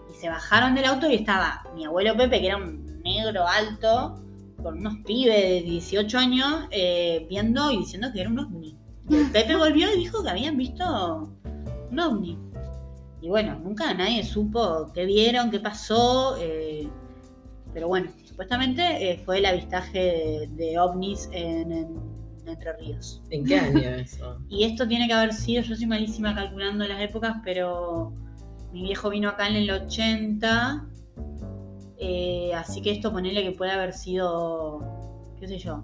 y se bajaron del auto y estaba mi abuelo Pepe, que era un negro alto, con unos pibes de 18 años, eh, viendo y diciendo que era un ovni. El Pepe [laughs] volvió y dijo que habían visto un ovni. Y bueno, nunca nadie supo qué vieron, qué pasó, eh, pero bueno, supuestamente eh, fue el avistaje de, de ovnis en, en Entre Ríos. ¿En qué año [laughs] eso? Y esto tiene que haber sido, yo soy malísima calculando las épocas, pero mi viejo vino acá en el 80, eh, así que esto ponele que puede haber sido, qué sé yo,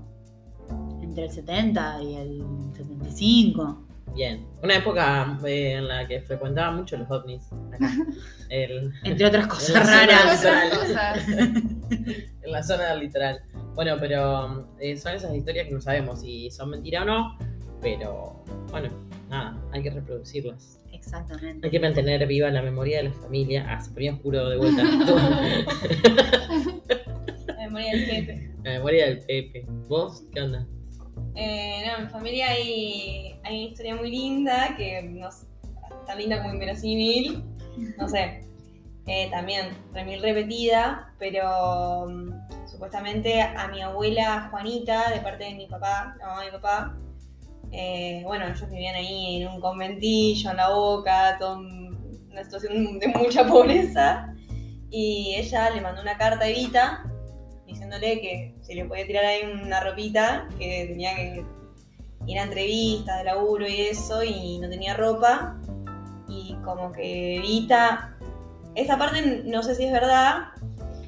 entre el 70 y el 75. Bien. Una época eh, en la que frecuentaba mucho los ovnis. Acá. [laughs] El- Entre otras cosas raras. en la zona del litoral. [laughs] Bueno, pero eh, son esas historias que no sabemos si son mentira o no, pero bueno, nada, hay que reproducirlas. Exactamente. Hay que mantener viva la memoria de la familia. Ah, se ponía oscuro de vuelta. [laughs] La memoria del Pepe. la memoria del Pepe. ¿Vos qué onda? Eh, no, en mi familia hay, hay una historia muy linda que no sé, tan linda como inverosímil. No sé. Eh, también remil repetida, pero mm, supuestamente a mi abuela Juanita, de parte de mi papá, mamá de papá, eh, bueno, ellos vivían ahí en un conventillo, en la boca, todo un- una situación de mucha [laughs] pobreza. Y ella le mandó una carta a Evita diciéndole que se le podía tirar ahí una ropita, que tenía que ir a entrevistas de laburo y eso, y no tenía ropa. Y como que Evita, esta parte no sé si es verdad,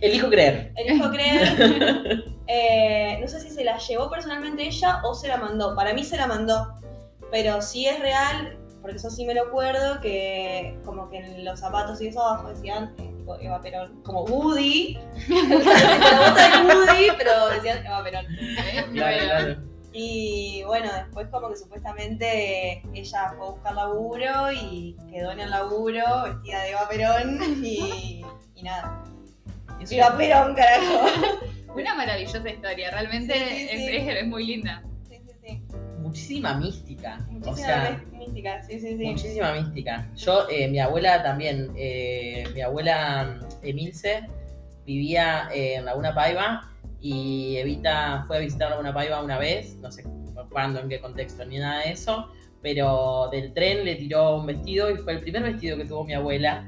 Elijo creer. elijo creer, [laughs] eh, no sé si se la llevó personalmente ella o se la mandó, para mí se la mandó, pero sí es real, porque eso sí me lo acuerdo, que como que en los zapatos y eso abajo decían eh, tipo Eva Perón, como Woody, la bota de Woody, pero decían Eva Perón. Claro, claro. Y bueno, después como que supuestamente ella fue a buscar laburo y quedó en el laburo vestida de Eva Perón y, y nada. Es Eva Perón, carajo. Una maravillosa historia, realmente Sí, sí, es- sí. Es, es muy linda. Sí, sí, sí. muchísima mística. Muchísima o sea, mística, sí, sí, sí. muchísima mística. Yo, eh, mi abuela también, eh, mi abuela Emilce vivía eh, en Laguna Paiva y Evita fue a visitar Laguna Paiva una vez, no sé cuándo, en qué contexto, ni nada de eso, pero del tren le tiró un vestido y fue el primer vestido que tuvo mi abuela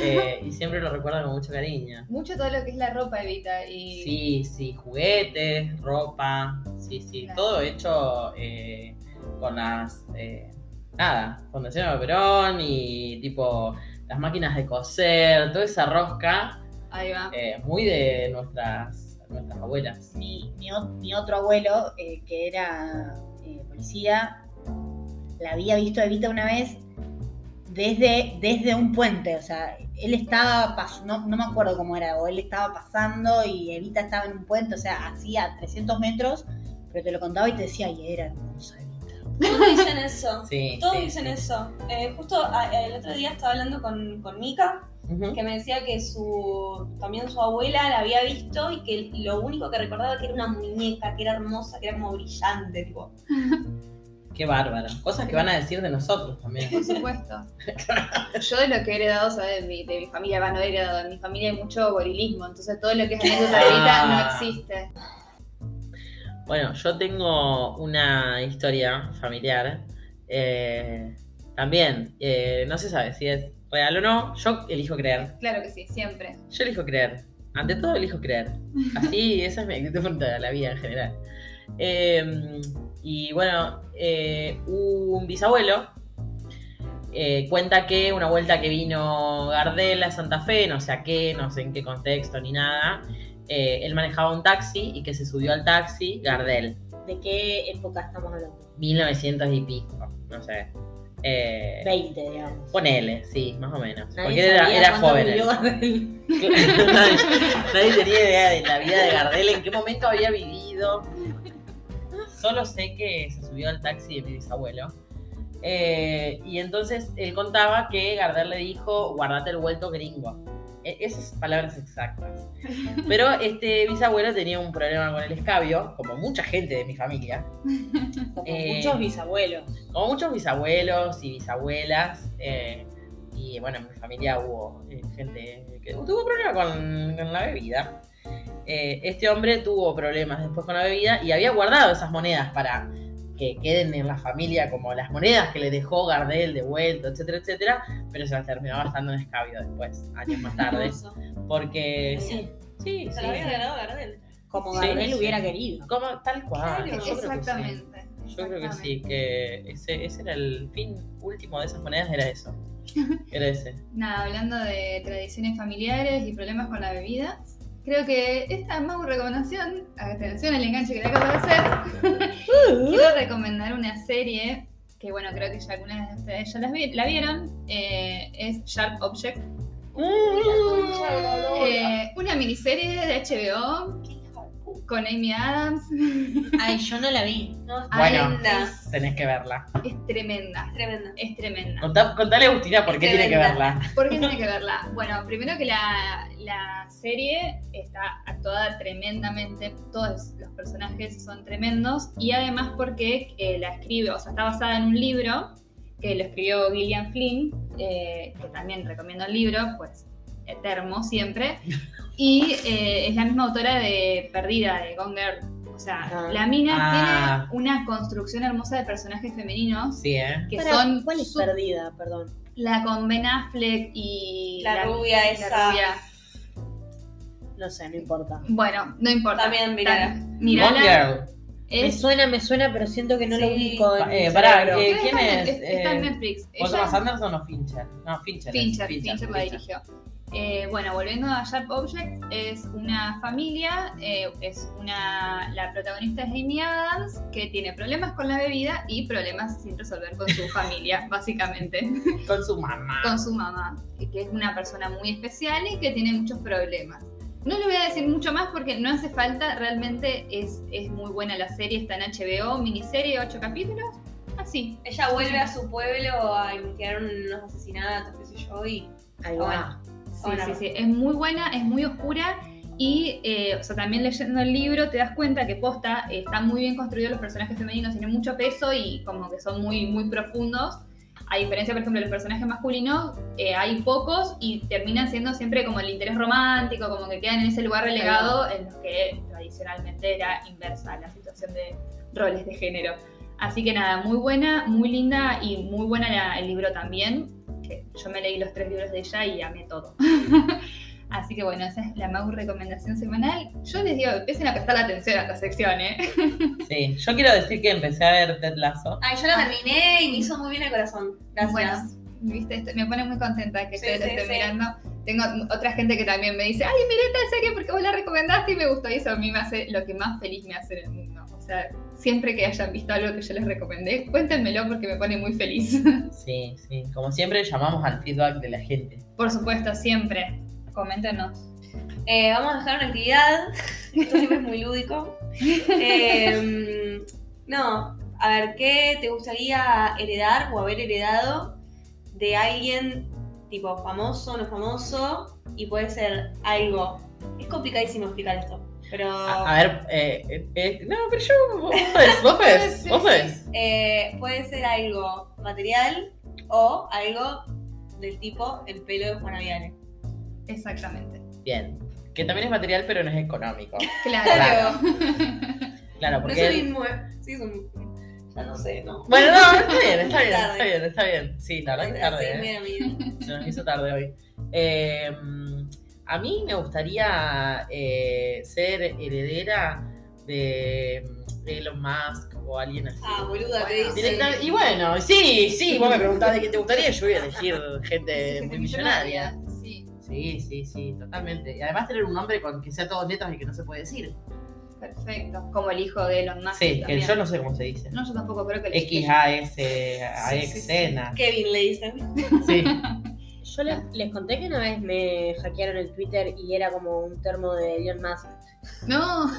eh, y siempre lo recuerda con mucho cariño. [laughs] Mucho todo lo que es la ropa, Evita. Y Sí, sí, juguetes, ropa, sí, sí, Claro. todo hecho eh, con las, eh, nada, Fundación Eva Perón y tipo las máquinas de coser, toda esa rosca, ahí va. eh, muy de nuestras nuestras abuelas. mi, mi, o- mi otro abuelo, eh, que era eh, policía, la había visto a Evita una vez desde, desde un puente. O sea, él estaba, no, no me acuerdo cómo era, o él estaba pasando y Evita estaba en un puente, o sea, hacía 300 metros, pero te lo contaba y te decía, y era hermosa. Todos [laughs] dicen eso. Sí. Todos sí, dicen sí. eso. Eh, justo a- el otro día estaba hablando con, con Mika, que me decía que su también su abuela la había visto y que lo único que recordaba que era una muñeca, que era hermosa, que era como brillante, tipo. [laughs] Qué bárbaro. Cosas que van a decir de nosotros también. Por supuesto. [laughs] Yo de lo que he heredado, ¿sabes? De mi, de mi familia, va, no he heredado, en mi familia hay mucho gorilismo, entonces todo lo que es anécdota de Evita no Ah. existe. Bueno, yo tengo una historia familiar. eh, también, eh, no se sabe si es real o no. Yo elijo creer. Claro que sí, siempre. Yo elijo creer. Ante todo elijo creer. Así, [laughs] esa es mi actitud frente a la vida en general. Eh, y bueno, eh, un bisabuelo eh, cuenta que una vuelta que vino Gardel a Santa Fe, no sé a qué, no sé en qué contexto ni nada, eh, él manejaba un taxi y que se subió al taxi Gardel, ¿De qué época estamos hablando? 1900 y pico, no sé. Eh, 20, digamos. ponele, sí, más o menos. Nadie Porque él era, era joven. él. [laughs] Nadie, nadie tenía idea de la vida de Gardel, en qué momento había vivido. Solo sé que se subió al taxi de mi bisabuelo. Eh, y entonces él contaba que Gardel le dijo, guardate el vuelto gringo. E- esas palabras exactas. Pero este bisabuelo tenía un problema con el escabio, como mucha gente de mi familia. Como Eh, muchos bisabuelos. Como muchos bisabuelos y bisabuelas. eh, y bueno, en mi familia hubo eh, gente que tuvo problemas con, con la bebida. Este hombre tuvo problemas después con la bebida y había guardado esas monedas para que queden en la familia como las monedas que le dejó Gardel de vuelta, etcétera, etcétera, pero se las terminó gastando en escabio después, años más tarde. Porque sí, sí, Se sí, había sí. ganado Gardel. Como Sí, Gardel sí. hubiera querido. Como tal cual. Claro, yo creo que sí. Exactamente. Yo creo que sí, que ese, ese era el fin último de esas monedas, era eso. [laughs] Era ese. Nada, hablando de tradiciones familiares y problemas con la bebida, creo que esta Mau recomendación, atención al enganche que le acabo de hacer, quiero recomendar una serie que, bueno, creo que ya algunas de ustedes ya las vi- la vieron, eh, es Sharp Object. Eh, una miniserie de HBO con Amy Adams. Ay, yo no la vi. No, es Bueno. tremenda. Tenés que verla. Es tremenda, Es tremenda. es tremenda. Contá- contale a Agustina por qué Es tiene que verla. ¿Por qué tiene [laughs] que verla? Bueno, primero que la, la serie está actuada tremendamente, todos los personajes son tremendos y además porque eh, la escribe, o sea, está basada en un libro que lo escribió Gillian Flynn, eh, que también recomiendo el libro, pues eterno siempre, y eh, es la misma autora de Perdida, de Gone Girl. O sea, Ah. la mina Ah. tiene una construcción hermosa de personajes femeninos Sí, ¿eh? que son ¿Cuál es su- perdida? Perdón. la con Ben Affleck y La rubia la esa. rubia. No sé, no importa. Bueno, no importa. También, mirala. Mirala. Gone Girl. Me Es, suena, me suena, pero siento que no lo Sí. ubico. en Eh, pará, eh, ¿quién es? Está en Eh, Netflix. ¿Paul Ella- Anderson o Fincher? No, Fincher. es, Fincher, Fincher, la dirigió. Eh, bueno, volviendo a Sharp Objects, es una familia, eh, es una, la protagonista es Amy Adams, que tiene problemas con la bebida y problemas sin resolver con su [laughs] familia, básicamente, Con su mamá. con su mamá, que es una persona muy especial y que tiene muchos problemas. No le voy a decir mucho más porque no hace falta, realmente es, es muy buena la serie, está en HBO, miniserie, 8 capítulos, así. Ella vuelve a su pueblo a investigar unos asesinatos, qué sé yo, y Ahí Ah, va. Sí, Ahora. sí, sí. Es muy buena, es muy oscura. Y, eh, o sea, también leyendo el libro te das cuenta que posta eh, están muy bien construidos los personajes femeninos, tienen mucho peso y como que son muy, muy profundos. A diferencia, por ejemplo, de los personajes masculinos, eh, hay pocos y terminan siendo siempre como el interés romántico, como que quedan en ese lugar relegado en los que tradicionalmente era inversa la situación de roles de género. Así que nada, muy buena, muy linda y muy buena la- el libro también. Yo me leí los tres libros de ella y amé todo. [laughs] Así que bueno, esa es la Mau recomendación semanal. Yo les digo, empiecen a prestar atención a esta sección, ¿eh? [laughs] Sí, yo quiero decir que empecé a ver Ted Lasso. Ay, yo la terminé y me hizo muy bien el corazón. Gracias. Bueno, viste, me pone muy contenta que Sí, ustedes lo sí, estén sí. mirando. Tengo otra gente que también me dice, ay, miré esta serie porque vos la recomendaste y me gustó. Y eso a mí me hace lo que más feliz me hace en el mundo. O sea, siempre que hayan visto algo que yo les recomendé, cuéntenmelo porque me pone muy feliz. [laughs] Sí, sí. Como siempre, llamamos al feedback de la gente. Por supuesto, siempre. Coméntenos. Eh, vamos a dejar una actividad. Esto siempre es muy lúdico. [laughs] Eh, no, a ver, ¿qué te gustaría heredar o haber heredado de alguien tipo famoso, no famoso? Y puede ser algo. Es complicadísimo explicar esto. Pero. A, a ver, eh, eh, eh, no, pero yo, vos ves, vos [laughs] ves, vos ves. eh, puede ser algo material o algo del tipo el pelo de Juana Viale. Exactamente. Bien. Que también es material, pero no es económico. [laughs] Claro. Claro, [laughs] No porque. es lo mismo, ¿eh? Sí, es un. Ya no sé, ¿no? Bueno, no, está [laughs] bien, está bien, está bien, está bien. Sí, la verdad que tarde, Sí, ¿eh? mira, mira. Se nos hizo tarde hoy. Eh, a mí me gustaría eh, ser heredera de Elon Musk o alguien así. Ah, boluda, te Bueno, dice. Directa- y bueno, sí, sí, vos me preguntás de qué te gustaría, yo voy a elegir gente muy millonaria. Sí, Sí, sí, sí, totalmente. Y además tener un nombre con que sea todo letras y que no se puede decir. Perfecto. Como el hijo de Elon Musk. Sí, que yo no sé cómo se dice. No, yo tampoco creo que el X, A, S, A. Kevin le dicen. Sí. Yo les, les conté que una vez me hackearon el Twitter y era como un termo de Elon Musk. No.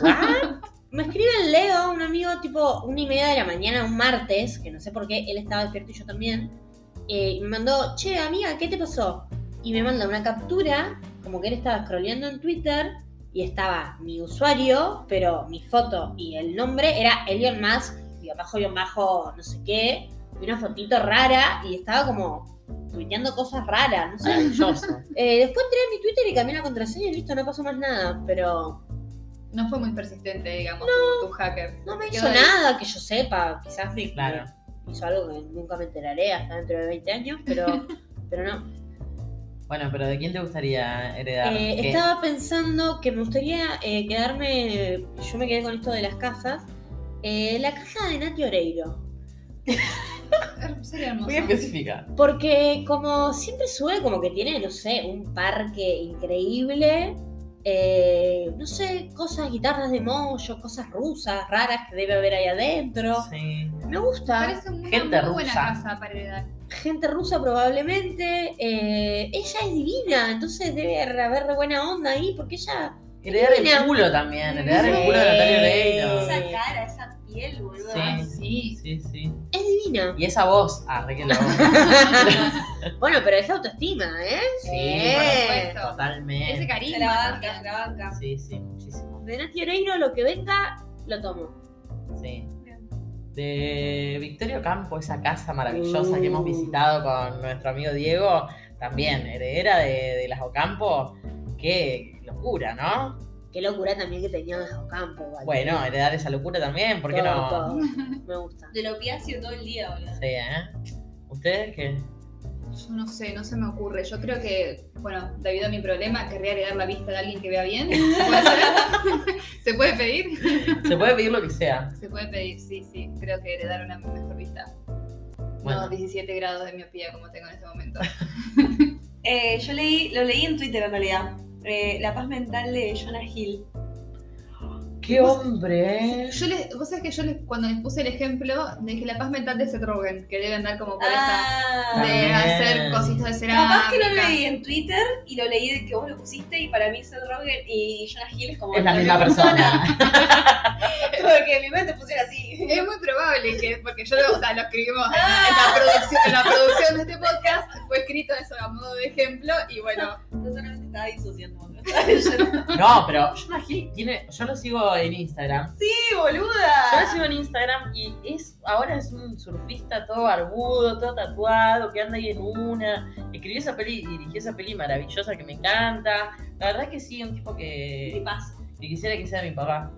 Me escribe el Leo, un amigo, tipo una y media de la mañana, un martes, que no sé por qué, él estaba despierto y yo también. eh, y me mandó, che, amiga, ¿qué te pasó? Y me manda una captura, como que él estaba scrolleando en Twitter y estaba mi usuario, pero mi foto y el nombre era Elon Musk, y abajo y bajo no sé qué, y una fotito rara, y estaba como tuiteando cosas raras, no sé. [laughs] Eh, después entré a mi Twitter y cambié la contraseña y listo, no pasó más nada, pero No fue muy persistente, digamos, tu, tu hacker. no me hizo ahí. nada que yo sepa, quizás me Claro. hizo algo que nunca me enteraré hasta dentro de 20 años, pero, [laughs] pero no. Bueno, pero ¿de quién te gustaría heredar? Eh, estaba pensando que me gustaría eh, quedarme, yo me quedé con esto de las casas, eh, la casa de Nati Oreiro. [laughs] Sería hermoso. Muy específica. Porque como siempre sube como que tiene, no sé, un parque increíble. Eh, no sé, cosas, guitarras de mollo, cosas rusas, raras que debe haber ahí adentro. Sí. Me gusta. Parece una Gente muy buena rusa. casa para heredar. Gente rusa probablemente. eh, ella es divina, entonces debe haber re buena onda ahí, porque ella... Heredar el culo también. Heredar el culo de Natalia Oreiro. Esa cara, esa piel, boludo. Sí. Sí. Sí, sí. Es divina. Y esa voz. Ah, re que la [laughs] voz. bueno, pero es autoestima, ¿eh? Sí, Eh, por supuesto. Totalmente. Ese cariño. Se la banca, se la banca. Sí, sí, muchísimo. De Nati Oreiro lo que venga, lo tomo. Sí. De Victorio Campo, esa casa maravillosa que hemos visitado con nuestro amigo Diego, también heredera de, de las Ocampo. Qué locura, ¿no? Qué locura también que tenía Bajo Campo. igual. Bueno, heredar esa locura también, ¿por qué Todo, no? todo. [laughs] Me gusta. De lo opiáceo todo el día, boludo. Sí, ¿eh? ¿Ustedes qué? Yo no sé, no se me ocurre. Yo creo que, bueno, debido a mi problema, querría heredar la vista de alguien que vea bien. ¿Puede ser? [laughs] ¿Se puede pedir? Se puede pedir lo que sea. Se puede pedir, sí, sí. Creo que heredar una mejor vista. Bueno. No 17 grados de miopía como tengo en este momento. [laughs] Eh, yo leí, lo leí en Twitter en realidad. Eh, la paz mental de Jonah Hill. ¡Qué hombre! Yo les, vos sabés que yo les, cuando les puse el ejemplo, dije la paz mental de Seth Rogen, que debe andar como por esa. Ah, De También. hacer cositas de cerámica. Capaz que lo leí en Twitter y lo leí de que vos lo pusiste y para mí Seth Rogen y Jonah Hill es como Es la misma persona. [laughs] Como que mi mente pusiera así. Es muy probable que, porque yo lo, o sea, lo escribimos en, en la producción, en la producción de este podcast, fue escrito eso a modo de ejemplo, y bueno, Yo solamente estaba disociando. ¿No? Pero Jonah Hill tiene. Yo lo sigo en Instagram. ¡Sí, Yo lo boluda! sigo en Instagram y es ahora es un surfista todo barbudo, todo tatuado, que anda ahí en una. Escribió esa peli y dirigió esa peli maravillosa que me encanta. La verdad que sí, un tipo ¿Qué que, pasa? que quisiera que sea mi papá.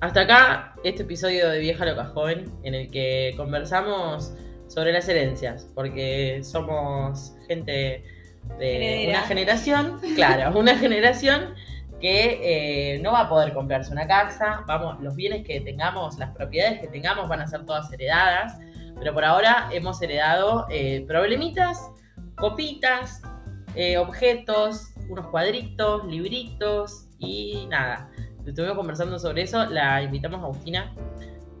Hasta acá este episodio de Vieja Loca Joven, en el que conversamos sobre las herencias, porque somos gente de Heredera. una generación, claro, [laughs] una generación que eh, no va a poder comprarse una casa, vamos, los bienes que tengamos, las propiedades que tengamos van a ser todas heredadas, Pero por ahora hemos heredado eh, problemitas, copitas, eh, objetos, unos cuadritos, libritos y nada. Estuvimos conversando sobre eso. La invitamos a Agustina,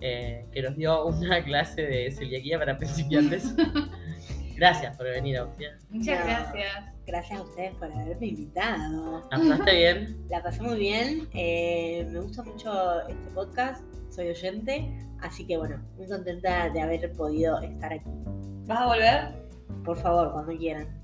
eh, que nos dio una [laughs] clase de celiaquía para principiantes. [laughs] Gracias por venir, Agustina. Muchas No. gracias. Gracias a ustedes por haberme invitado. ¿La pasaste bien? [laughs] La pasé muy bien. eh, me gusta mucho este podcast. Soy oyente. Así que bueno, muy contenta de haber podido estar aquí. ¿Vas a volver? Por favor, cuando quieran.